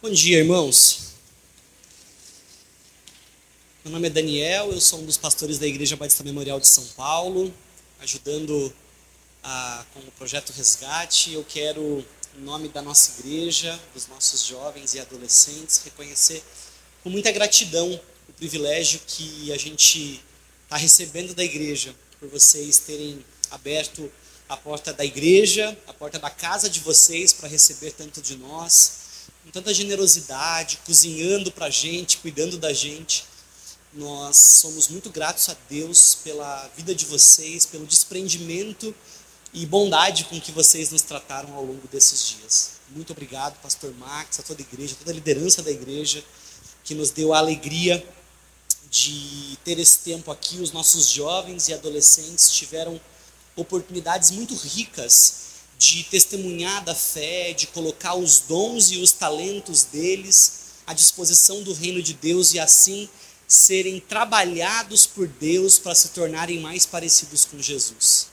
Bom dia, irmãos. Meu nome é Daniel, eu sou um dos pastores da Igreja Batista Memorial de São Paulo, ajudando a, com o projeto Resgate. Eu quero, em nome da nossa igreja, dos nossos jovens e adolescentes, reconhecer com muita gratidão o privilégio que a gente está recebendo da igreja, por vocês terem aberto a porta da igreja, a porta da casa de vocês para receber tanto de nós com tanta generosidade, cozinhando para a gente, cuidando da gente. Nós somos muito gratos a Deus pela vida de vocês, pelo desprendimento e bondade com que vocês nos trataram ao longo desses dias. Muito obrigado, Pastor Max, a toda a igreja, a toda a liderança da igreja, que nos deu a alegria de ter esse tempo aqui. Os nossos jovens e adolescentes tiveram oportunidades muito ricas de testemunhar da fé, de colocar os dons e os talentos deles à disposição do reino de Deus e assim serem trabalhados por Deus para se tornarem mais parecidos com Jesus.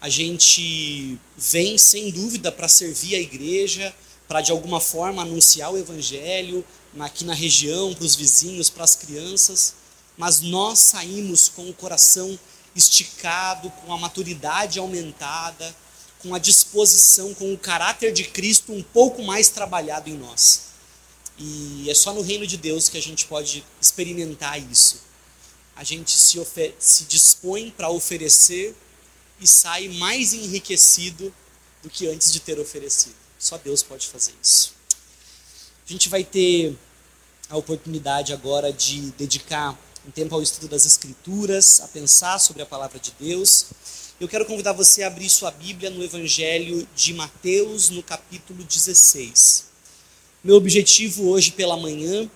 A gente vem sem dúvida para servir a igreja, para de alguma forma anunciar o evangelho aqui na região, para os vizinhos, para as crianças, mas nós saímos com o coração esticado, com a maturidade aumentada, com a disposição, com o caráter de Cristo um pouco mais trabalhado em nós. E é só no reino de Deus que a gente pode experimentar isso. A gente se, se dispõe para oferecer e sai mais enriquecido do que antes de ter oferecido. Só Deus pode fazer isso. A gente vai ter a oportunidade agora de dedicar um tempo ao estudo das Escrituras, a pensar sobre a palavra de Deus. Eu quero convidar você a abrir sua Bíblia no Evangelho de Mateus, no capítulo 16. Meu objetivo hoje pela manhã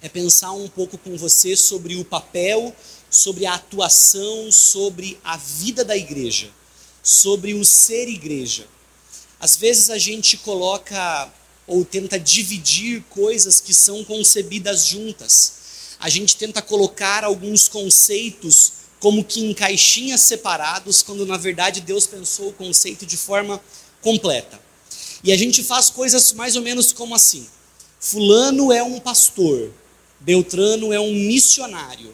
é pensar um pouco com você sobre o papel, sobre a atuação, sobre a vida da igreja, sobre o ser igreja. Às vezes a gente coloca ou tenta dividir coisas que são concebidas juntas. A gente tenta colocar alguns conceitos como que em caixinhas separados, quando na verdade Deus pensou o conceito de forma completa. E a gente faz coisas mais ou menos como assim: Fulano é um pastor, Beltrano é um missionário.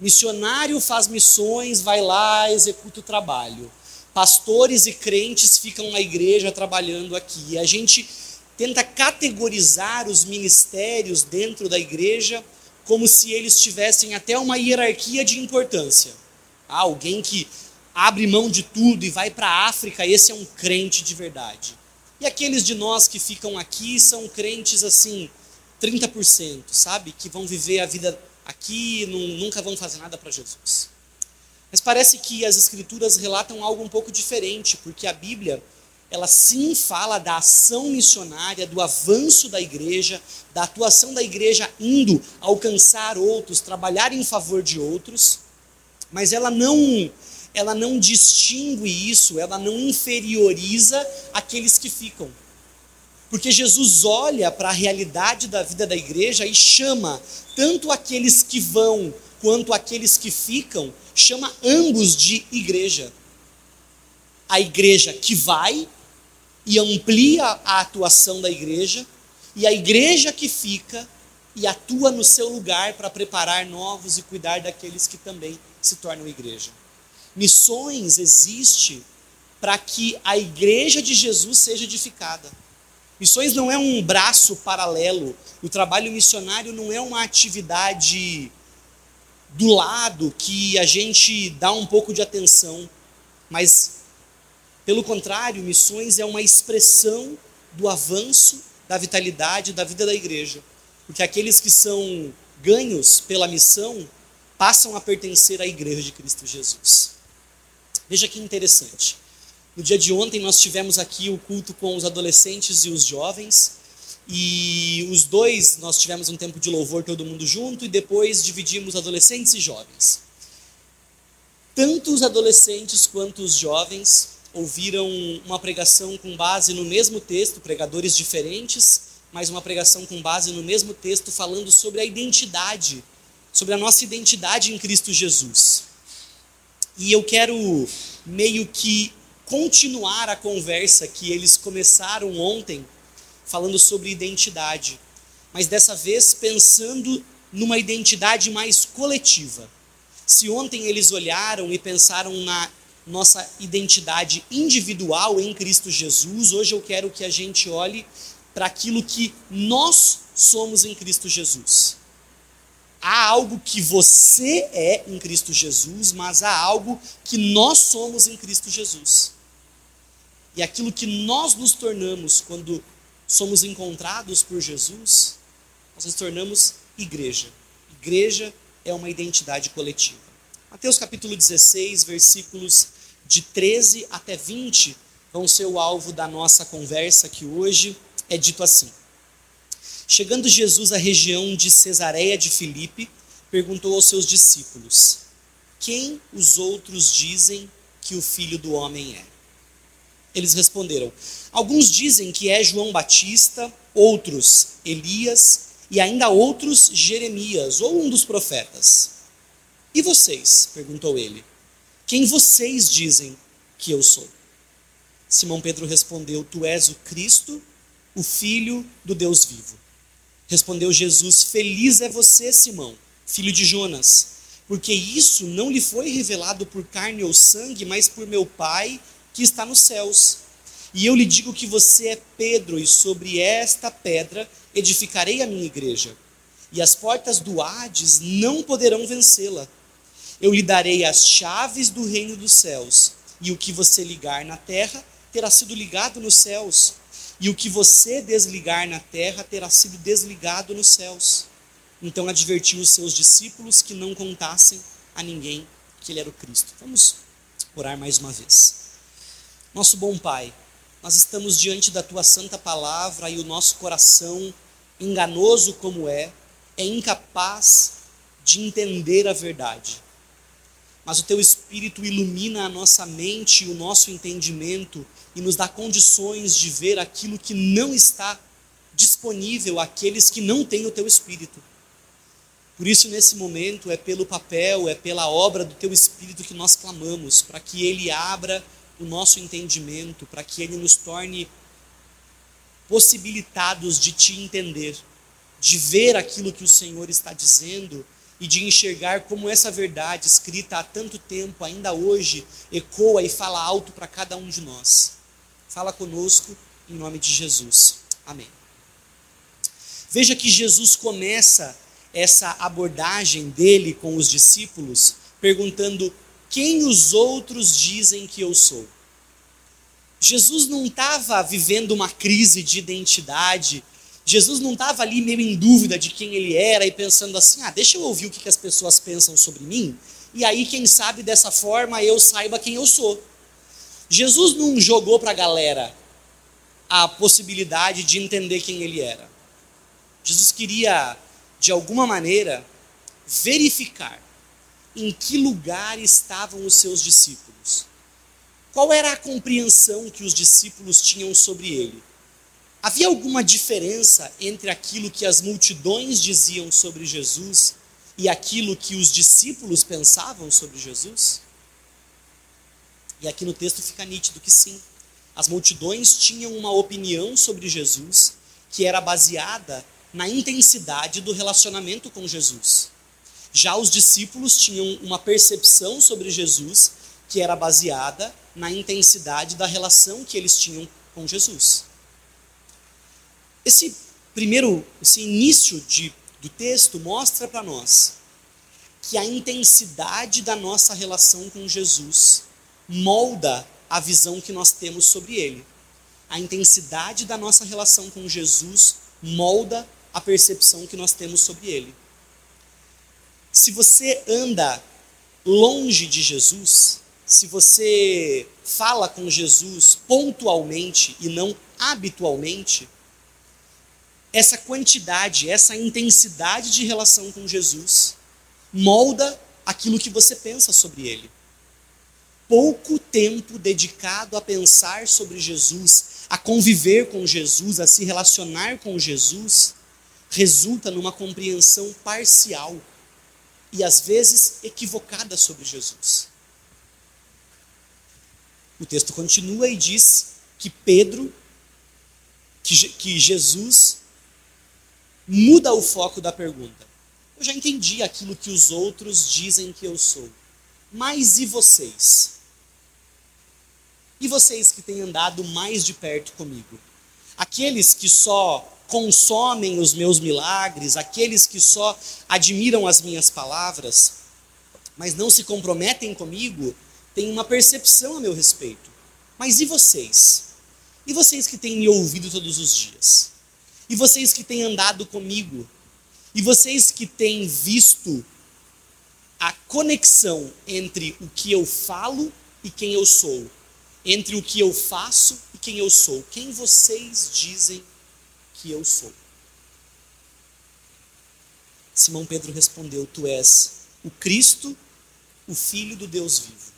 Missionário faz missões, vai lá, executa o trabalho. Pastores e crentes ficam na igreja trabalhando aqui. E a gente tenta categorizar os ministérios dentro da igreja como se eles tivessem até uma hierarquia de importância. Ah, alguém que abre mão de tudo e vai para a África, esse é um crente de verdade. E aqueles de nós que ficam aqui são crentes assim, 30%, sabe? Que vão viver a vida aqui e nunca vão fazer nada para Jesus. Mas parece que as escrituras relatam algo um pouco diferente, porque a Bíblia ela sim fala da ação missionária, do avanço da igreja, da atuação da igreja indo alcançar outros, trabalhar em favor de outros, mas ela não ela não distingue isso, ela não inferioriza aqueles que ficam. Porque Jesus olha para a realidade da vida da igreja e chama tanto aqueles que vão quanto aqueles que ficam, chama ambos de igreja. A igreja que vai e amplia a atuação da igreja, e a igreja que fica e atua no seu lugar para preparar novos e cuidar daqueles que também se tornam igreja. Missões existe para que a igreja de Jesus seja edificada. Missões não é um braço paralelo. O trabalho missionário não é uma atividade do lado que a gente dá um pouco de atenção, mas pelo contrário, missões é uma expressão do avanço, da vitalidade da vida da igreja. Porque aqueles que são ganhos pela missão passam a pertencer à igreja de Cristo Jesus. Veja que interessante. No dia de ontem nós tivemos aqui o culto com os adolescentes e os jovens. E os dois nós tivemos um tempo de louvor todo mundo junto e depois dividimos adolescentes e jovens. Tanto os adolescentes quanto os jovens ouviram uma pregação com base no mesmo texto, pregadores diferentes, mas uma pregação com base no mesmo texto falando sobre a identidade, sobre a nossa identidade em Cristo Jesus. E eu quero meio que continuar a conversa que eles começaram ontem falando sobre identidade, mas dessa vez pensando numa identidade mais coletiva. Se ontem eles olharam e pensaram na nossa identidade individual em Cristo Jesus, hoje eu quero que a gente olhe para aquilo que nós somos em Cristo Jesus. Há algo que você é em Cristo Jesus, mas há algo que nós somos em Cristo Jesus. E aquilo que nós nos tornamos quando somos encontrados por Jesus, nós nos tornamos igreja. Igreja é uma identidade coletiva. Mateus capítulo 16, versículos de 13 até 20 vão ser o alvo da nossa conversa que hoje é dito assim: Chegando Jesus à região de Cesareia de Filipe, perguntou aos seus discípulos: Quem os outros dizem que o filho do homem é? Eles responderam: Alguns dizem que é João Batista, outros Elias e ainda outros Jeremias ou um dos profetas. E vocês? perguntou ele. Quem vocês dizem que eu sou? Simão Pedro respondeu: Tu és o Cristo, o Filho do Deus vivo. Respondeu Jesus: Feliz é você, Simão, filho de Jonas, porque isso não lhe foi revelado por carne ou sangue, mas por meu Pai que está nos céus. E eu lhe digo que você é Pedro, e sobre esta pedra edificarei a minha igreja, e as portas do Hades não poderão vencê-la. Eu lhe darei as chaves do reino dos céus, e o que você ligar na terra terá sido ligado nos céus, e o que você desligar na terra terá sido desligado nos céus. Então advertiu os seus discípulos que não contassem a ninguém que ele era o Cristo. Vamos orar mais uma vez. Nosso bom Pai, nós estamos diante da tua santa palavra e o nosso coração, enganoso como é, é incapaz de entender a verdade. Mas o teu espírito ilumina a nossa mente e o nosso entendimento e nos dá condições de ver aquilo que não está disponível àqueles que não têm o teu espírito. Por isso, nesse momento, é pelo papel, é pela obra do teu espírito que nós clamamos, para que ele abra o nosso entendimento, para que ele nos torne possibilitados de te entender, de ver aquilo que o Senhor está dizendo e de enxergar como essa verdade escrita há tanto tempo, ainda hoje, ecoa e fala alto para cada um de nós. Fala conosco em nome de Jesus. Amém. Veja que Jesus começa essa abordagem dele com os discípulos perguntando quem os outros dizem que eu sou? Jesus não estava vivendo uma crise de identidade, Jesus não estava ali meio em dúvida de quem ele era e pensando assim: ah, deixa eu ouvir o que as pessoas pensam sobre mim, e aí, quem sabe dessa forma eu saiba quem eu sou. Jesus não jogou para a galera a possibilidade de entender quem ele era. Jesus queria, de alguma maneira, verificar em que lugar estavam os seus discípulos. Qual era a compreensão que os discípulos tinham sobre ele? Havia alguma diferença entre aquilo que as multidões diziam sobre Jesus e aquilo que os discípulos pensavam sobre Jesus? E aqui no texto fica nítido que sim. As multidões tinham uma opinião sobre Jesus que era baseada na intensidade do relacionamento com Jesus. Já os discípulos tinham uma percepção sobre Jesus que era baseada na intensidade da relação que eles tinham com Jesus. Esse primeiro, esse início de, do texto mostra para nós que a intensidade da nossa relação com Jesus molda a visão que nós temos sobre ele. A intensidade da nossa relação com Jesus molda a percepção que nós temos sobre ele. Se você anda longe de Jesus, se você fala com Jesus pontualmente e não habitualmente, essa quantidade, essa intensidade de relação com Jesus molda aquilo que você pensa sobre ele. Pouco tempo dedicado a pensar sobre Jesus, a conviver com Jesus, a se relacionar com Jesus, resulta numa compreensão parcial e às vezes equivocada sobre Jesus. O texto continua e diz que Pedro que, que Jesus muda o foco da pergunta. Eu já entendi aquilo que os outros dizem que eu sou. Mas e vocês? E vocês que têm andado mais de perto comigo? Aqueles que só consomem os meus milagres, aqueles que só admiram as minhas palavras, mas não se comprometem comigo, têm uma percepção a meu respeito. Mas e vocês? E vocês que têm me ouvido todos os dias? E vocês que têm andado comigo? E vocês que têm visto a conexão entre o que eu falo e quem eu sou? Entre o que eu faço e quem eu sou? Quem vocês dizem que eu sou? Simão Pedro respondeu: Tu és o Cristo, o Filho do Deus vivo.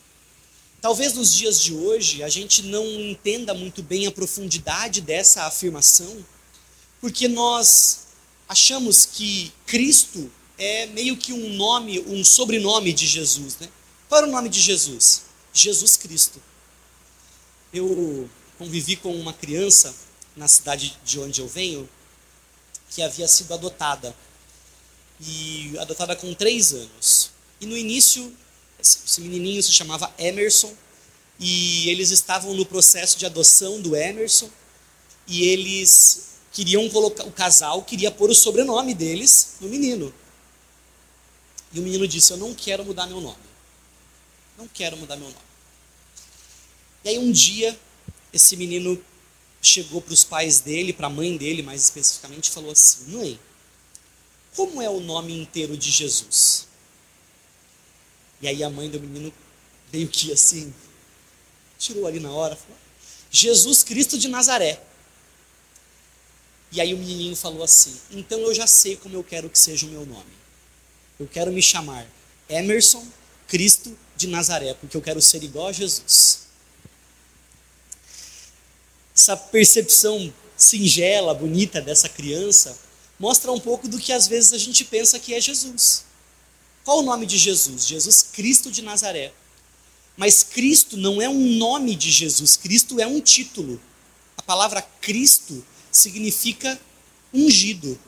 Talvez nos dias de hoje a gente não entenda muito bem a profundidade dessa afirmação, porque nós achamos que Cristo é meio que um nome, um sobrenome de Jesus, né? Qual era o nome de Jesus? Jesus Cristo. Eu convivi com uma criança na cidade de onde eu venho que havia sido adotada e adotada com três anos. E no início esse menininho se chamava Emerson e eles estavam no processo de adoção do Emerson e eles queriam colocar o casal queria pôr o sobrenome deles no menino. E o menino disse: "Eu não quero mudar meu nome. Não quero mudar meu nome." E aí um dia esse menino chegou para os pais dele, para a mãe dele mais especificamente, e falou assim: "Mãe, como é o nome inteiro de Jesus?" E aí a mãe do menino veio que assim, tirou ali na hora, falou, Jesus Cristo de Nazaré. E aí o menininho falou assim: Então eu já sei como eu quero que seja o meu nome. Eu quero me chamar Emerson Cristo de Nazaré, porque eu quero ser igual a Jesus. Essa percepção singela, bonita dessa criança mostra um pouco do que às vezes a gente pensa que é Jesus. Qual o nome de Jesus? Jesus Cristo de Nazaré. Mas Cristo não é um nome de Jesus, Cristo é um título. A palavra Cristo significa ungido.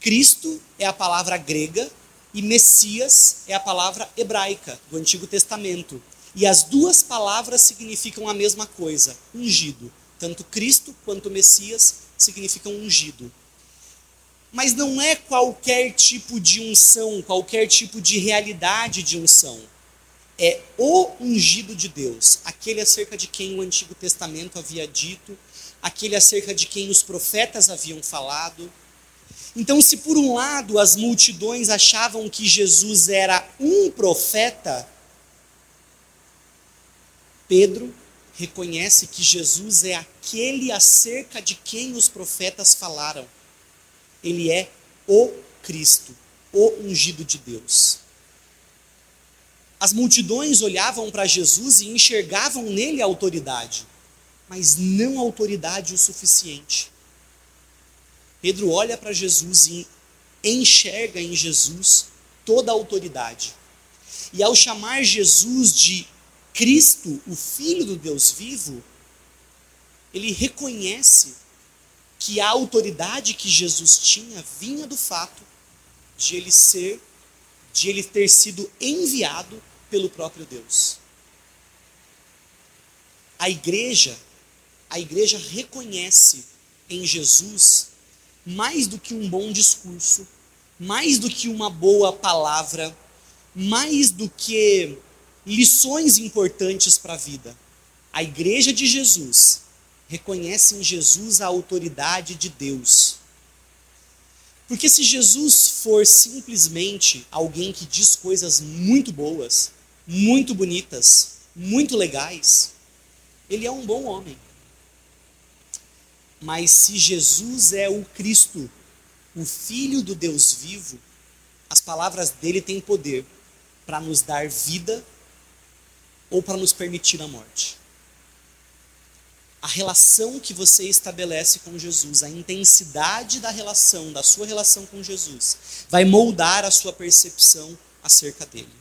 Cristo é a palavra grega e Messias é a palavra hebraica do Antigo Testamento. E as duas palavras significam a mesma coisa, ungido. Tanto Cristo quanto Messias significam ungido. Mas não é qualquer tipo de unção, qualquer tipo de realidade de unção. É o ungido de Deus, aquele acerca de quem o Antigo Testamento havia dito, aquele acerca de quem os profetas haviam falado. Então, se por um lado as multidões achavam que Jesus era um profeta, Pedro reconhece que Jesus é aquele acerca de quem os profetas falaram. Ele é o Cristo, o ungido de Deus. As multidões olhavam para Jesus e enxergavam nele autoridade, mas não autoridade o suficiente. Pedro olha para Jesus e enxerga em Jesus toda a autoridade. E ao chamar Jesus de Cristo, o Filho do Deus vivo, ele reconhece que a autoridade que Jesus tinha vinha do fato de ele ser, de ele ter sido enviado pelo próprio Deus. A igreja, a igreja reconhece em Jesus mais do que um bom discurso, mais do que uma boa palavra, mais do que lições importantes para a vida. A igreja de Jesus reconhece em Jesus a autoridade de Deus. Porque se Jesus for simplesmente alguém que diz coisas muito boas, muito bonitas, muito legais, ele é um bom homem. Mas se Jesus é o Cristo, o Filho do Deus vivo, as palavras dele têm poder para nos dar vida ou para nos permitir a morte a relação que você estabelece com Jesus, a intensidade da relação, da sua relação com Jesus, vai moldar a sua percepção acerca dele.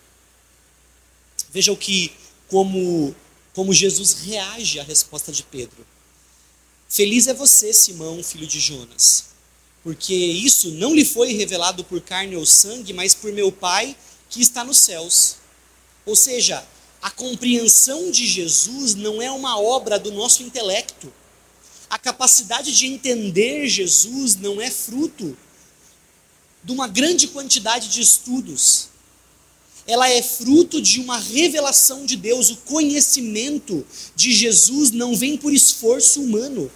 Veja o que, como, como Jesus reage à resposta de Pedro. Feliz é você, Simão, filho de Jonas, porque isso não lhe foi revelado por carne ou sangue, mas por meu Pai que está nos céus. Ou seja, a compreensão de Jesus não é uma obra do nosso intelecto. A capacidade de entender Jesus não é fruto de uma grande quantidade de estudos. Ela é fruto de uma revelação de Deus. O conhecimento de Jesus não vem por esforço humano.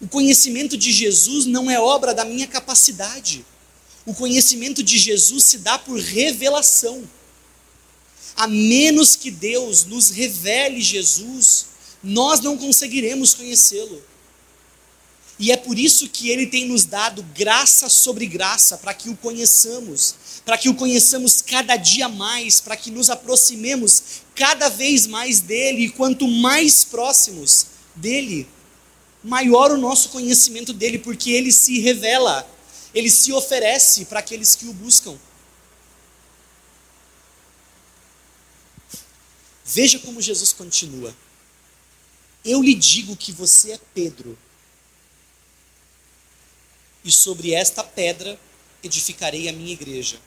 O conhecimento de Jesus não é obra da minha capacidade. O conhecimento de Jesus se dá por revelação. A menos que Deus nos revele Jesus, nós não conseguiremos conhecê-lo. E é por isso que ele tem nos dado graça sobre graça, para que o conheçamos, para que o conheçamos cada dia mais, para que nos aproximemos cada vez mais dele, e quanto mais próximos dele, maior o nosso conhecimento dele, porque ele se revela, ele se oferece para aqueles que o buscam. Veja como Jesus continua. Eu lhe digo que você é Pedro, e sobre esta pedra edificarei a minha igreja,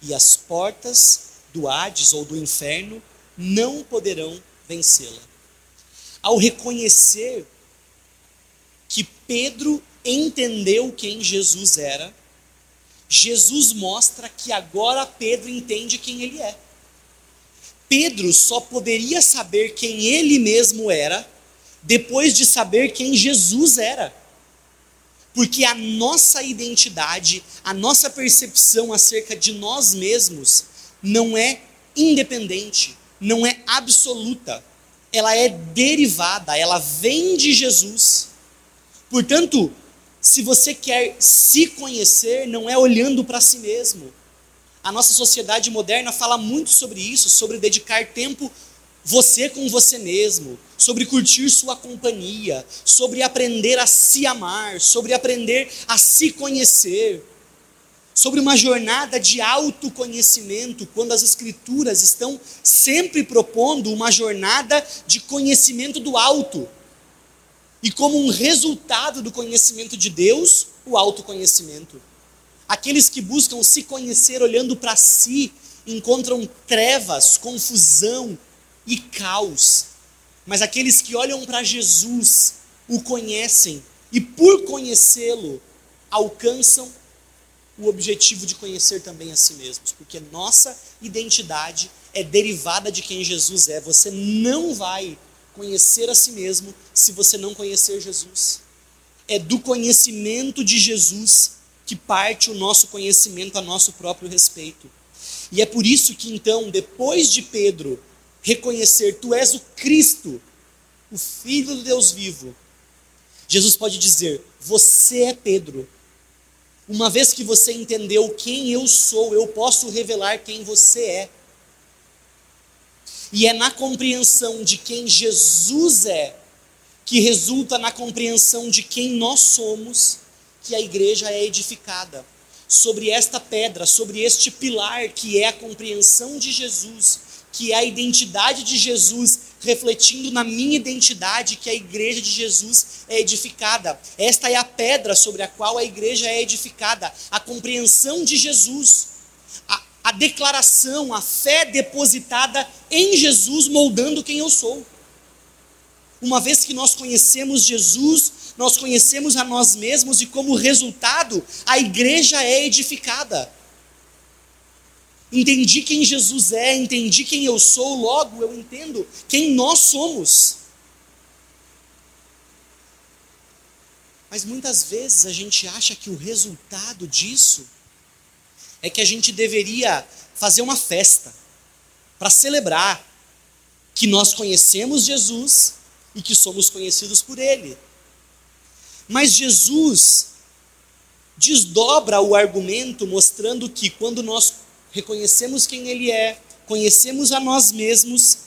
e as portas do Hades ou do inferno não poderão vencê-la. Ao reconhecer que Pedro entendeu quem Jesus era, Jesus mostra que agora Pedro entende quem ele é. Pedro só poderia saber quem ele mesmo era depois de saber quem Jesus era. Porque a nossa identidade, a nossa percepção acerca de nós mesmos não é independente, não é absoluta. Ela é derivada, ela vem de Jesus. Portanto, se você quer se conhecer, não é olhando para si mesmo. A nossa sociedade moderna fala muito sobre isso, sobre dedicar tempo você com você mesmo, sobre curtir sua companhia, sobre aprender a se amar, sobre aprender a se conhecer, sobre uma jornada de autoconhecimento, quando as Escrituras estão sempre propondo uma jornada de conhecimento do alto. E como um resultado do conhecimento de Deus, o autoconhecimento. Aqueles que buscam se conhecer olhando para si encontram trevas, confusão e caos. Mas aqueles que olham para Jesus o conhecem e, por conhecê-lo, alcançam o objetivo de conhecer também a si mesmos, porque nossa identidade é derivada de quem Jesus é. Você não vai conhecer a si mesmo se você não conhecer Jesus. É do conhecimento de Jesus que parte o nosso conhecimento a nosso próprio respeito. E é por isso que então, depois de Pedro reconhecer tu és o Cristo, o Filho do Deus vivo, Jesus pode dizer: Você é Pedro. Uma vez que você entendeu quem eu sou, eu posso revelar quem você é. E é na compreensão de quem Jesus é, que resulta na compreensão de quem nós somos, que a igreja é edificada. Sobre esta pedra, sobre este pilar que é a compreensão de Jesus, que é a identidade de Jesus refletindo na minha identidade, que a igreja de Jesus é edificada. Esta é a pedra sobre a qual a igreja é edificada, a compreensão de Jesus a declaração, a fé depositada em Jesus, moldando quem eu sou. Uma vez que nós conhecemos Jesus, nós conhecemos a nós mesmos e, como resultado, a igreja é edificada. Entendi quem Jesus é, entendi quem eu sou, logo eu entendo quem nós somos. Mas muitas vezes a gente acha que o resultado disso é que a gente deveria fazer uma festa para celebrar que nós conhecemos Jesus e que somos conhecidos por Ele. Mas Jesus desdobra o argumento mostrando que quando nós reconhecemos quem Ele é, conhecemos a nós mesmos,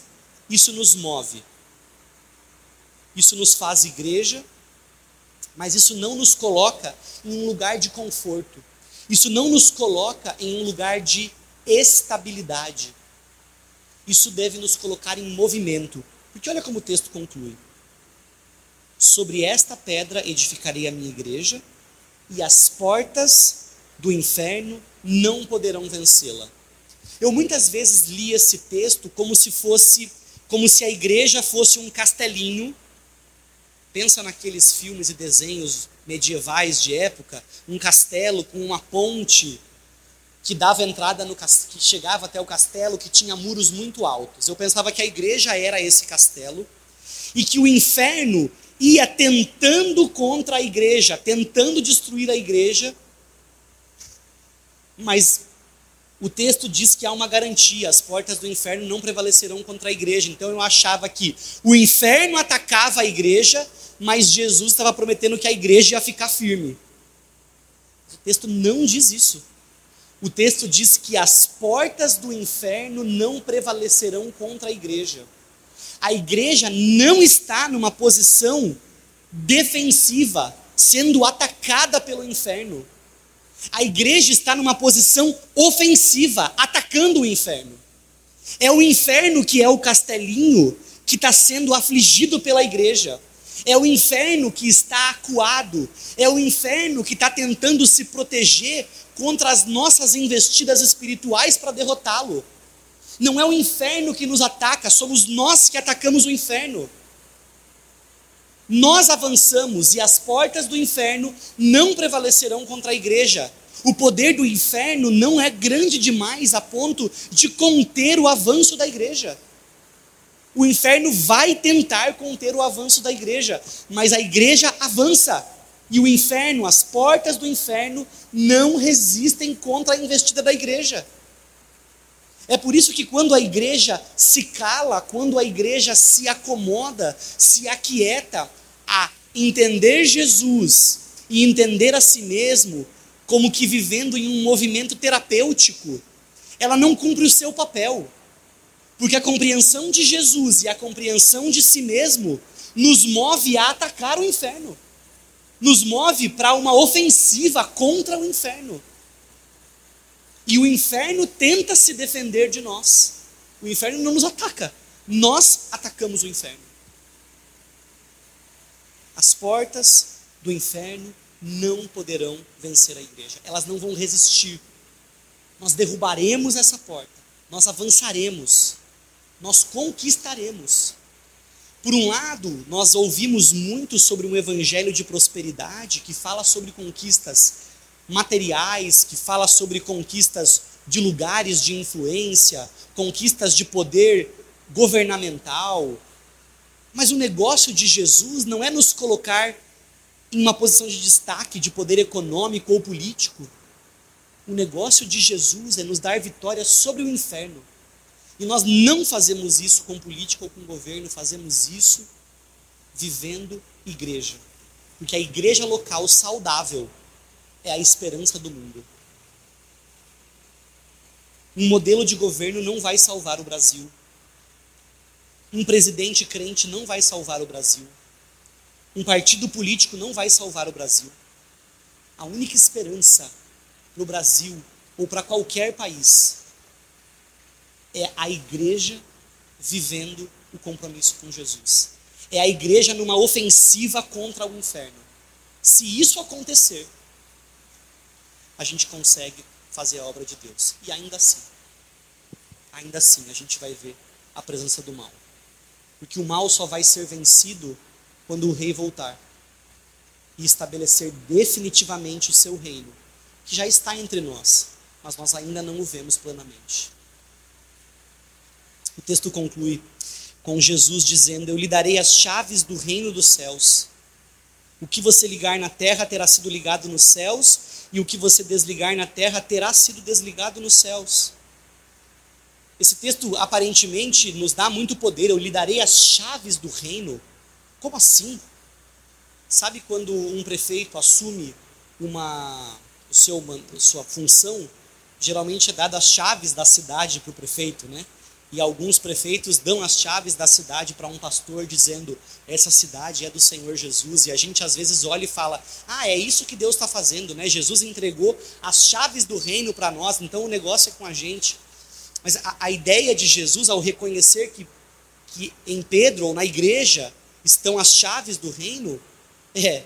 isso nos move. Isso nos faz igreja, mas isso não nos coloca em um lugar de conforto. Isso não nos coloca em um lugar de estabilidade. Isso deve nos colocar em movimento. Porque olha como o texto conclui. Sobre esta pedra edificarei a minha igreja, e as portas do inferno não poderão vencê-la. Eu muitas vezes li esse texto como se fosse, como se a igreja fosse um castelinho. Pensa naqueles filmes e desenhos medievais de época, um castelo com uma ponte que dava entrada no que chegava até o castelo, que tinha muros muito altos. Eu pensava que a igreja era esse castelo e que o inferno ia tentando contra a igreja, tentando destruir a igreja, mas o texto diz que há uma garantia: as portas do inferno não prevalecerão contra a igreja. Então eu achava que o inferno atacava a igreja, mas Jesus estava prometendo que a igreja ia ficar firme. O texto não diz isso. O texto diz que as portas do inferno não prevalecerão contra a igreja. A igreja não está numa posição defensiva, sendo atacada pelo inferno. A igreja está numa posição ofensiva, atacando o inferno. É o inferno que é o castelinho que está sendo afligido pela igreja. É o inferno que está acuado. É o inferno que está tentando se proteger contra as nossas investidas espirituais para derrotá-lo. Não é o inferno que nos ataca, somos nós que atacamos o inferno. Nós avançamos e as portas do inferno não prevalecerão contra a igreja. O poder do inferno não é grande demais a ponto de conter o avanço da igreja. O inferno vai tentar conter o avanço da igreja, mas a igreja avança. E o inferno, as portas do inferno, não resistem contra a investida da igreja. É por isso que quando a igreja se cala, quando a igreja se acomoda, se aquieta, a entender Jesus e entender a si mesmo como que vivendo em um movimento terapêutico, ela não cumpre o seu papel. Porque a compreensão de Jesus e a compreensão de si mesmo nos move a atacar o inferno. Nos move para uma ofensiva contra o inferno. E o inferno tenta se defender de nós. O inferno não nos ataca. Nós atacamos o inferno. As portas do inferno não poderão vencer a igreja. Elas não vão resistir. Nós derrubaremos essa porta. Nós avançaremos. Nós conquistaremos. Por um lado, nós ouvimos muito sobre um evangelho de prosperidade que fala sobre conquistas materiais, que fala sobre conquistas de lugares de influência, conquistas de poder governamental, mas o negócio de Jesus não é nos colocar em uma posição de destaque, de poder econômico ou político. O negócio de Jesus é nos dar vitória sobre o inferno. E nós não fazemos isso com política ou com governo, fazemos isso vivendo igreja. Porque a igreja local saudável é a esperança do mundo. Um modelo de governo não vai salvar o Brasil. Um presidente crente não vai salvar o Brasil. Um partido político não vai salvar o Brasil. A única esperança para o Brasil ou para qualquer país é a igreja vivendo o compromisso com Jesus. É a igreja numa ofensiva contra o inferno. Se isso acontecer, a gente consegue fazer a obra de Deus. E ainda assim, ainda assim, a gente vai ver a presença do mal. Porque o mal só vai ser vencido quando o rei voltar e estabelecer definitivamente o seu reino, que já está entre nós, mas nós ainda não o vemos plenamente. O texto conclui com Jesus dizendo: Eu lhe darei as chaves do reino dos céus. O que você ligar na terra terá sido ligado nos céus, e o que você desligar na terra terá sido desligado nos céus. Esse texto aparentemente nos dá muito poder. Eu lhe darei as chaves do reino. Como assim? Sabe quando um prefeito assume uma seu, sua função? Geralmente é dada as chaves da cidade para o prefeito, né? E alguns prefeitos dão as chaves da cidade para um pastor, dizendo: essa cidade é do Senhor Jesus. E a gente às vezes olha e fala: ah, é isso que Deus está fazendo, né? Jesus entregou as chaves do reino para nós, então o negócio é com a gente. Mas a, a ideia de Jesus, ao reconhecer que, que em Pedro ou na igreja estão as chaves do reino? É.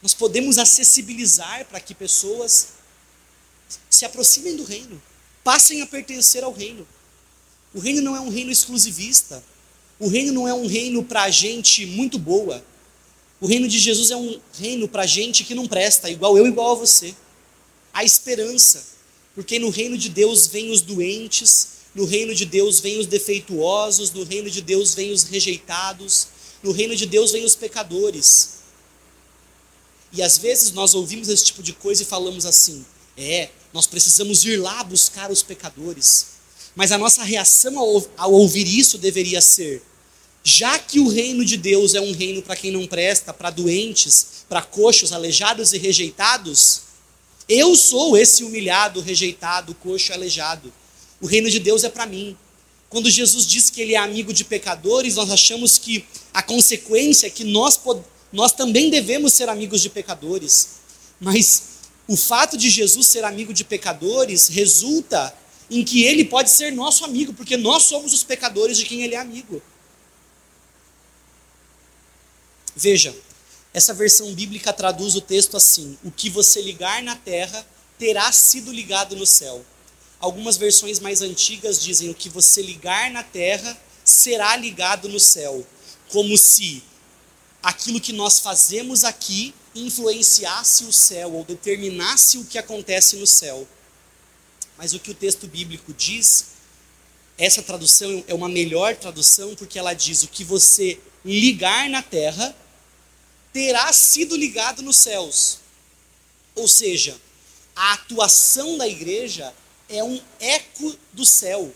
Nós podemos acessibilizar para que pessoas se aproximem do reino, passem a pertencer ao reino. O reino não é um reino exclusivista. O reino não é um reino para gente muito boa. O reino de Jesus é um reino para gente que não presta, igual eu, igual a você. Há esperança, porque no reino de Deus vêm os doentes, no reino de Deus vêm os defeituosos, no reino de Deus vêm os rejeitados, no reino de Deus vêm os pecadores. E às vezes nós ouvimos esse tipo de coisa e falamos assim: é, nós precisamos ir lá buscar os pecadores. Mas a nossa reação ao, ao ouvir isso deveria ser: já que o reino de Deus é um reino para quem não presta, para doentes, para coxos, aleijados e rejeitados, eu sou esse humilhado, rejeitado, coxo, aleijado. O reino de Deus é para mim. Quando Jesus diz que ele é amigo de pecadores, nós achamos que a consequência é que nós, nós também devemos ser amigos de pecadores. Mas o fato de Jesus ser amigo de pecadores resulta em que ele pode ser nosso amigo, porque nós somos os pecadores de quem ele é amigo. Veja, essa versão bíblica traduz o texto assim: O que você ligar na terra terá sido ligado no céu. Algumas versões mais antigas dizem: O que você ligar na terra será ligado no céu. Como se aquilo que nós fazemos aqui influenciasse o céu ou determinasse o que acontece no céu. Mas o que o texto bíblico diz, essa tradução é uma melhor tradução porque ela diz: o que você ligar na terra terá sido ligado nos céus. Ou seja, a atuação da igreja é um eco do céu.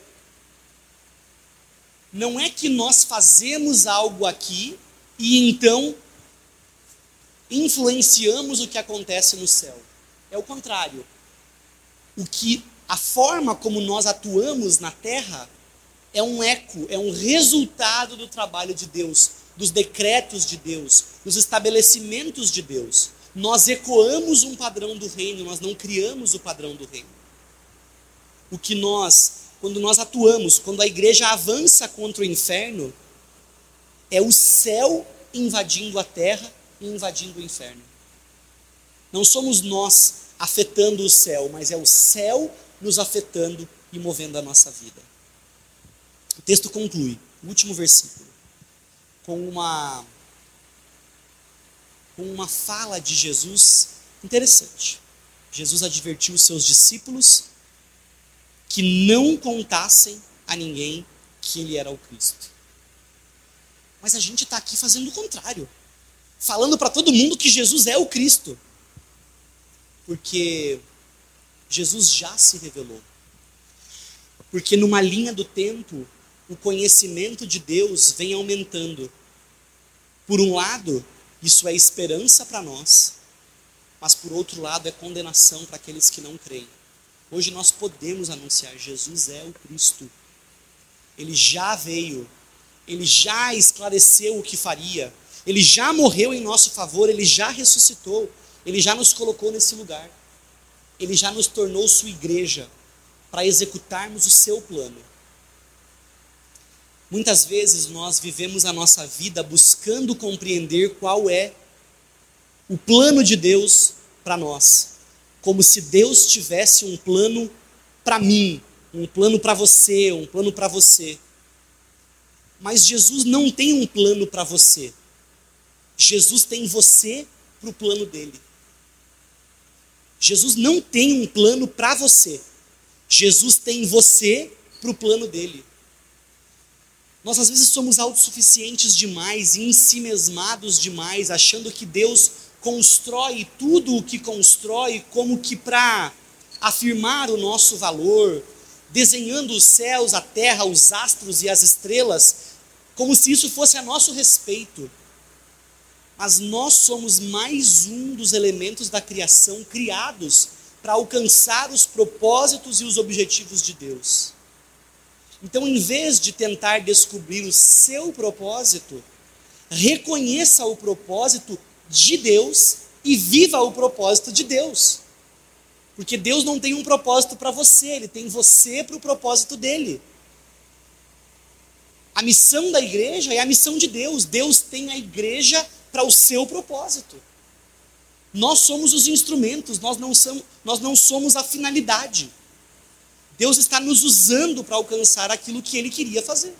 Não é que nós fazemos algo aqui e então influenciamos o que acontece no céu. É o contrário. O que a forma como nós atuamos na terra é um eco, é um resultado do trabalho de Deus, dos decretos de Deus, dos estabelecimentos de Deus. Nós ecoamos um padrão do reino, nós não criamos o padrão do reino. O que nós, quando nós atuamos, quando a igreja avança contra o inferno, é o céu invadindo a terra e invadindo o inferno. Não somos nós afetando o céu, mas é o céu nos afetando e movendo a nossa vida. O texto conclui, último versículo, com uma com uma fala de Jesus interessante. Jesus advertiu os seus discípulos que não contassem a ninguém que ele era o Cristo. Mas a gente está aqui fazendo o contrário falando para todo mundo que Jesus é o Cristo. Porque Jesus já se revelou. Porque numa linha do tempo, o conhecimento de Deus vem aumentando. Por um lado, isso é esperança para nós, mas por outro lado, é condenação para aqueles que não creem. Hoje nós podemos anunciar: Jesus é o Cristo. Ele já veio, ele já esclareceu o que faria, ele já morreu em nosso favor, ele já ressuscitou, ele já nos colocou nesse lugar. Ele já nos tornou sua igreja para executarmos o seu plano. Muitas vezes nós vivemos a nossa vida buscando compreender qual é o plano de Deus para nós, como se Deus tivesse um plano para mim, um plano para você, um plano para você. Mas Jesus não tem um plano para você. Jesus tem você para o plano dele. Jesus não tem um plano para você. Jesus tem você para o plano dele. Nós às vezes somos autossuficientes demais e ensimesmados demais, achando que Deus constrói tudo o que constrói como que para afirmar o nosso valor, desenhando os céus, a terra, os astros e as estrelas, como se isso fosse a nosso respeito mas nós somos mais um dos elementos da criação criados para alcançar os propósitos e os objetivos de Deus. Então, em vez de tentar descobrir o seu propósito, reconheça o propósito de Deus e viva o propósito de Deus. Porque Deus não tem um propósito para você, Ele tem você para o propósito dele. A missão da igreja é a missão de Deus. Deus tem a igreja para o seu propósito. Nós somos os instrumentos, nós não somos, nós não somos a finalidade. Deus está nos usando para alcançar aquilo que Ele queria fazer.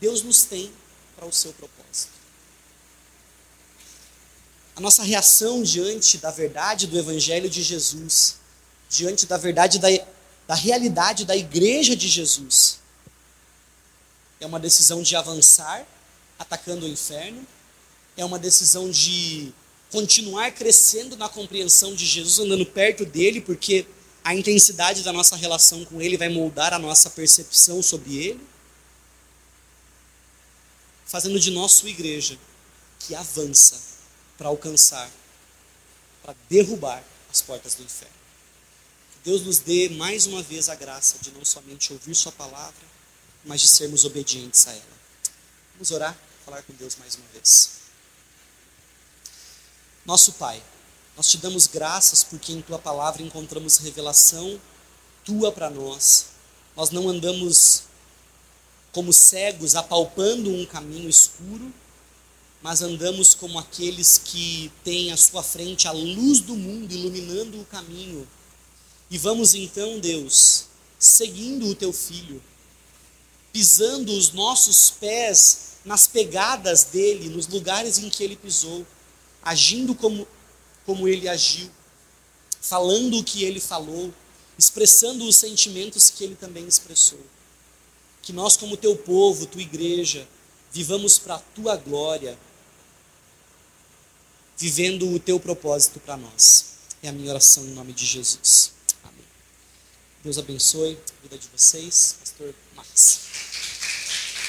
Deus nos tem para o seu propósito. A nossa reação diante da verdade do Evangelho de Jesus, diante da verdade da, da realidade da igreja de Jesus, é uma decisão de avançar, atacando o inferno, é uma decisão de continuar crescendo na compreensão de Jesus, andando perto dele, porque a intensidade da nossa relação com ele vai moldar a nossa percepção sobre ele, fazendo de nós sua igreja que avança para alcançar, para derrubar as portas do inferno. Que Deus nos dê mais uma vez a graça de não somente ouvir Sua palavra, mas de sermos obedientes a ela. Vamos orar, falar com Deus mais uma vez. Nosso Pai, nós te damos graças porque em tua palavra encontramos revelação tua para nós. Nós não andamos como cegos apalpando um caminho escuro, mas andamos como aqueles que têm à sua frente a luz do mundo iluminando o caminho. E vamos então, Deus, seguindo o teu filho, pisando os nossos pés nas pegadas dele, nos lugares em que ele pisou agindo como, como ele agiu, falando o que ele falou, expressando os sentimentos que ele também expressou. Que nós, como teu povo, tua igreja, vivamos para a tua glória, vivendo o teu propósito para nós. É a minha oração em nome de Jesus. Amém. Deus abençoe a vida de vocês, Pastor Max.